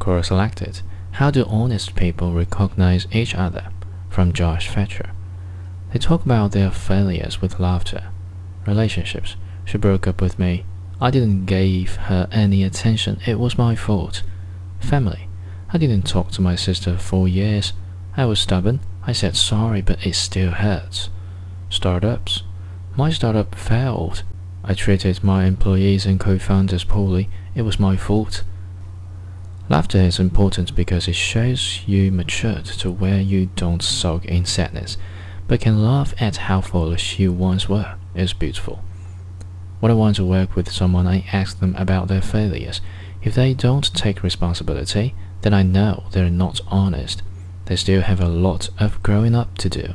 Quora selected How do honest people recognize each other? from Josh Fechter. They talk about their failures with laughter. Relationships. She broke up with me. I didn't give her any attention. It was my fault. Family. I didn't talk to my sister for years. I was stubborn. I said sorry, but it still hurts. Startups. My startup failed. I treated my employees and co-founders poorly. It was my fault. Laughter is important because it shows you matured to where you don't soak in sadness, but can laugh at how foolish you once were. It's beautiful. When I want to work with someone, I ask them about their failures. If they don't take responsibility, then I know they're not honest. They still have a lot of growing up to do.